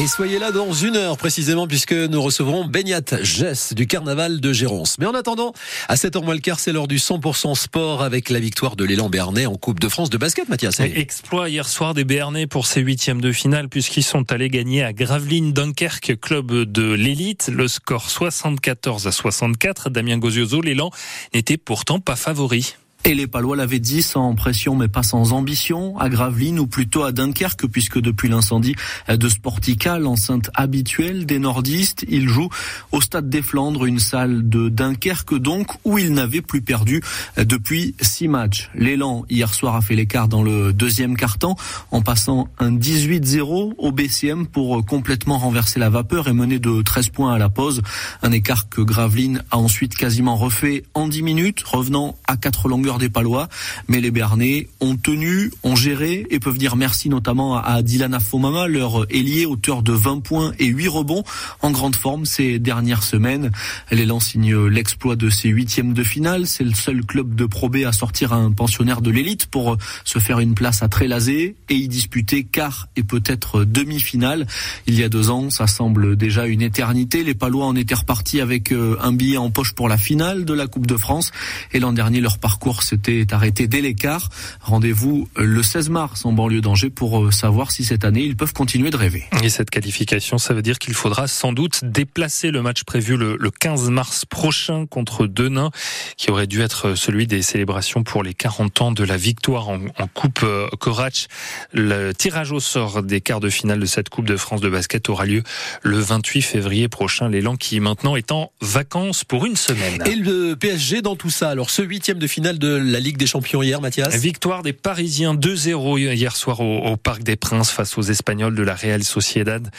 Et soyez là dans une heure précisément puisque nous recevrons Beignat Jess du carnaval de Géronce. Mais en attendant, à 7h moins le quart, c'est l'heure du 100% sport avec la victoire de l'élan Bernay en Coupe de France de basket, Mathias. Exploit hier soir des Bernais pour ses huitièmes de finale puisqu'ils sont allés gagner à Gravelines Dunkerque, club de l'élite. Le score 74 à 64. Damien Gozioso, l'élan n'était pourtant pas favori. Et les Palois l'avaient dit sans pression mais pas sans ambition, à Gravelines ou plutôt à Dunkerque puisque depuis l'incendie de Sportica, l'enceinte habituelle des nordistes, ils jouent au Stade des Flandres, une salle de Dunkerque donc où ils n'avaient plus perdu depuis six matchs. L'élan hier soir a fait l'écart dans le deuxième quart-temps en passant un 18-0 au BCM pour complètement renverser la vapeur et mener de 13 points à la pause. Un écart que Gravelines a ensuite quasiment refait en 10 minutes, revenant à quatre longueurs des Palois, mais les Bernais ont tenu, ont géré et peuvent dire merci notamment à Dylan Afomama, leur ailier, auteur de 20 points et 8 rebonds, en grande forme ces dernières semaines. L'élan signe l'exploit de ses huitièmes de finale. C'est le seul club de Pro B à sortir un pensionnaire de l'élite pour se faire une place à Trélazé et y disputer quart et peut-être demi-finale. Il y a deux ans, ça semble déjà une éternité. Les Palois en étaient repartis avec un billet en poche pour la finale de la Coupe de France et l'an dernier leur parcours s'était arrêté dès l'écart. Rendez-vous le 16 mars en banlieue d'Angers pour euh, savoir si cette année ils peuvent continuer de rêver. Et cette qualification, ça veut dire qu'il faudra sans doute déplacer le match prévu le, 15 mars prochain contre Denain, qui aurait dû être celui des célébrations pour les 40 ans de la victoire en, Coupe euh, Corach. Le tirage au sort des quarts de finale de cette Coupe de France de basket aura lieu le 28 février prochain. L'élan qui maintenant est en vacances pour une semaine. Et le PSG dans tout ça. Alors ce huitième de finale de la Ligue des Champions hier, Mathias Victoire des Parisiens 2-0 hier soir au, Parc des Princes face aux Espagnols de la Real Sociedad.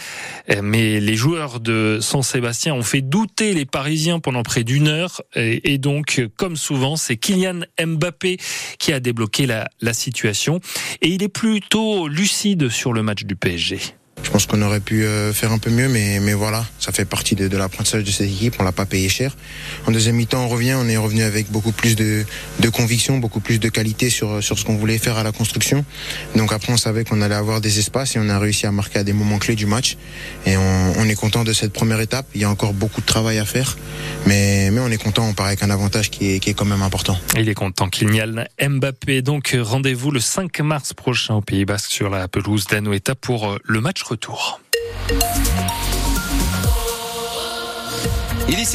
Euh, mais les joueurs de San Sébastien ont fait douter les Parisiens pendant près d'une heure. Et, donc, comme souvent, c'est Kylian Mbappé qui a débloqué la, la situation. Et il est plutôt lucide sur le match du PSG. Je pense qu'on aurait pu euh, faire un peu mieux, mais, mais voilà, ça fait partie de, l'apprentissage de cette équipe. On l'a pas payé cher. En deuxième mi-temps, on revient, on est revenu avec beaucoup plus de, de conviction, beaucoup plus de qualité sur, sur ce qu'on voulait faire à la construction. Donc après, on savait qu'on allait avoir des espaces et on a réussi à marquer à des moments clés du match. Et on est content de cette première étape. Il y a encore beaucoup de travail à faire, mais, mais on est content. On part avec un avantage qui est, qui est quand même important. Il est content Kylian Mbappé. Donc rendez-vous le 5 mars prochain au Pays Basque sur la pelouse d'Anoeta pour euh, le match retour. Il est